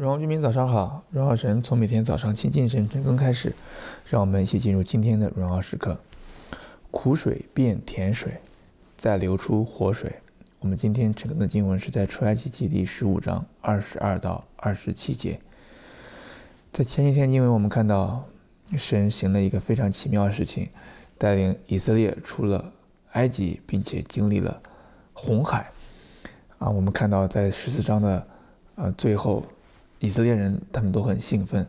荣耀居民早上好，荣耀神从每天早上亲近神晨更开始，让我们一起进入今天的荣耀时刻。苦水变甜水，再流出活水。我们今天晨更的经文是在出埃及记第十五章二十二到二十七节。在前几天经文我们看到神行了一个非常奇妙的事情，带领以色列出了埃及，并且经历了红海。啊，我们看到在十四章的呃最后。以色列人他们都很兴奋，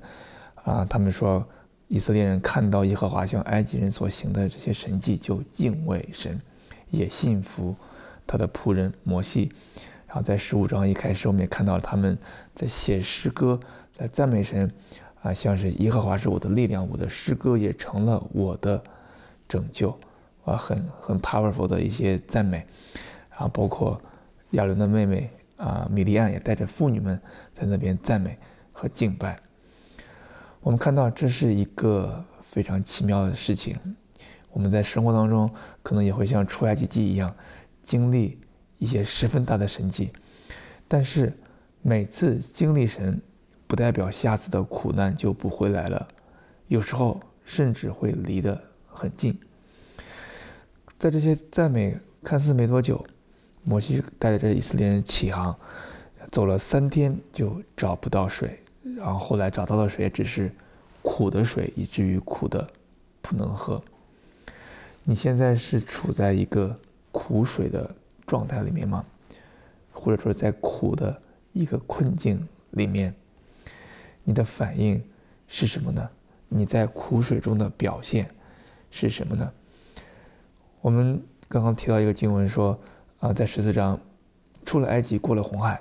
啊，他们说以色列人看到耶和华向埃及人所行的这些神迹，就敬畏神，也信服他的仆人摩西。然后在十五章一开始，我们也看到了他们在写诗歌，在赞美神，啊，像是耶和华是我的力量，我的诗歌也成了我的拯救，啊，很很 powerful 的一些赞美，然后包括亚伦的妹妹。啊，米利暗也带着妇女们在那边赞美和敬拜。我们看到这是一个非常奇妙的事情。我们在生活当中可能也会像出埃及记一样，经历一些十分大的神迹。但是每次经历神，不代表下次的苦难就不会来了。有时候甚至会离得很近。在这些赞美看似没多久。摩西带着以色列人起航，走了三天就找不到水，然后后来找到的水只是苦的水，以至于苦的不能喝。你现在是处在一个苦水的状态里面吗？或者说在苦的一个困境里面，你的反应是什么呢？你在苦水中的表现是什么呢？我们刚刚提到一个经文说。啊，在十四章，出了埃及，过了红海，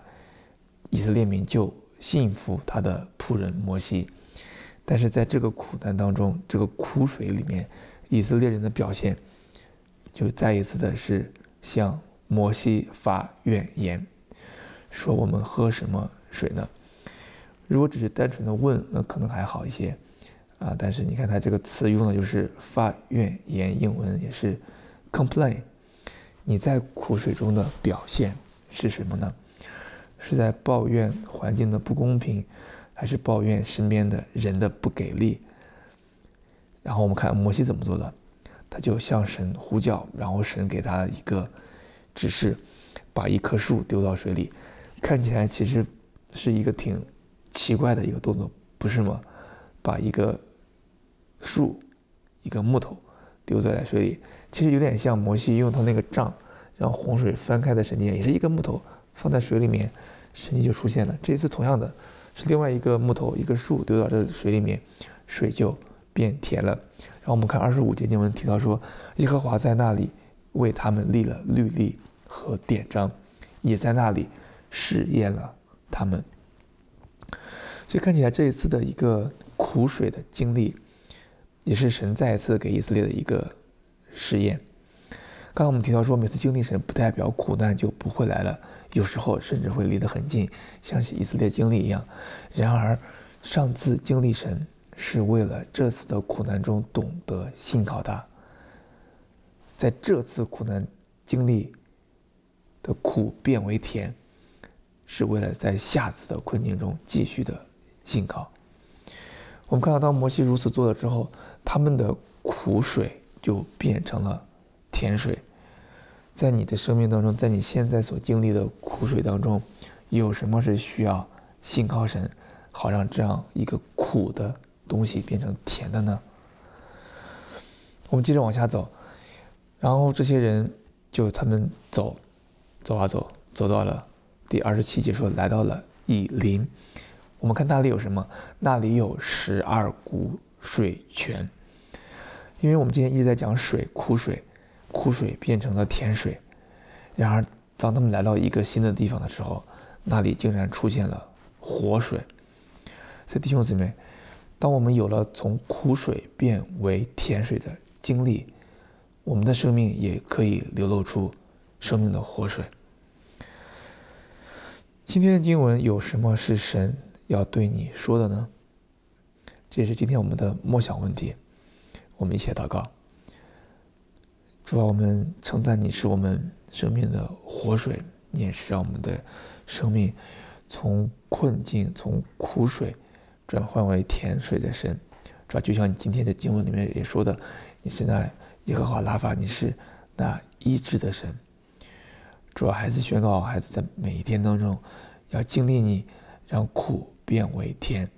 以色列民就信服他的仆人摩西。但是在这个苦难当中，这个苦水里面，以色列人的表现，就再一次的是向摩西发怨言，说我们喝什么水呢？如果只是单纯的问，那可能还好一些，啊，但是你看他这个词用的就是发怨言，英文也是 complain。你在苦水中的表现是什么呢？是在抱怨环境的不公平，还是抱怨身边的人的不给力？然后我们看摩西怎么做的，他就向神呼叫，然后神给他一个指示，把一棵树丢到水里。看起来其实是一个挺奇怪的一个动作，不是吗？把一个树，一个木头丢在水里。其实有点像摩西用他那个杖让洪水翻开的神迹，也是一根木头放在水里面，神迹就出现了。这一次同样的是另外一个木头，一个树丢到这水里面，水就变甜了。然后我们看二十五节经文提到说，耶和华在那里为他们立了律例和典章，也在那里试验了他们。所以看起来这一次的一个苦水的经历，也是神再一次给以色列的一个。试验。刚刚我们提到说，每次经历神不代表苦难就不会来了，有时候甚至会离得很近，像是以色列经历一样。然而，上次经历神是为了这次的苦难中懂得信靠他，在这次苦难经历的苦变为甜，是为了在下次的困境中继续的信靠。我们看到，当摩西如此做了之后，他们的苦水。就变成了甜水，在你的生命当中，在你现在所经历的苦水当中，有什么是需要信靠神，好让这样一个苦的东西变成甜的呢？我们接着往下走，然后这些人就他们走，走啊走，走到了第二十七节说来到了以琳，我们看那里有什么？那里有十二股水泉。因为我们今天一直在讲水，苦水，苦水变成了甜水。然而，当他们来到一个新的地方的时候，那里竟然出现了活水。所以弟兄姊妹，当我们有了从苦水变为甜水的经历，我们的生命也可以流露出生命的活水。今天的经文有什么是神要对你说的呢？这也是今天我们的默想问题。我们一起祷告，主啊，我们称赞你是我们生命的活水，你也是让我们的生命从困境从苦水转换为甜水的神。主要就像你今天的经文里面也说的，你是那耶和华拉法，你是那医治的神。主要孩子宣告，孩子在每一天当中要经历你，让苦变为甜，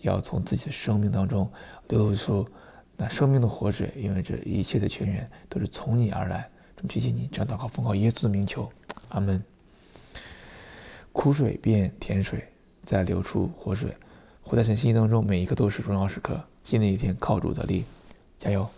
要从自己的生命当中流出那生命的活水，因为这一切的泉源都是从你而来。这么谢谢你，这样祷告奉靠耶稣的名求，阿门。苦水变甜水，再流出活水。活在神心意当中，每一刻都是荣耀时刻。新的一天，靠主得力，加油！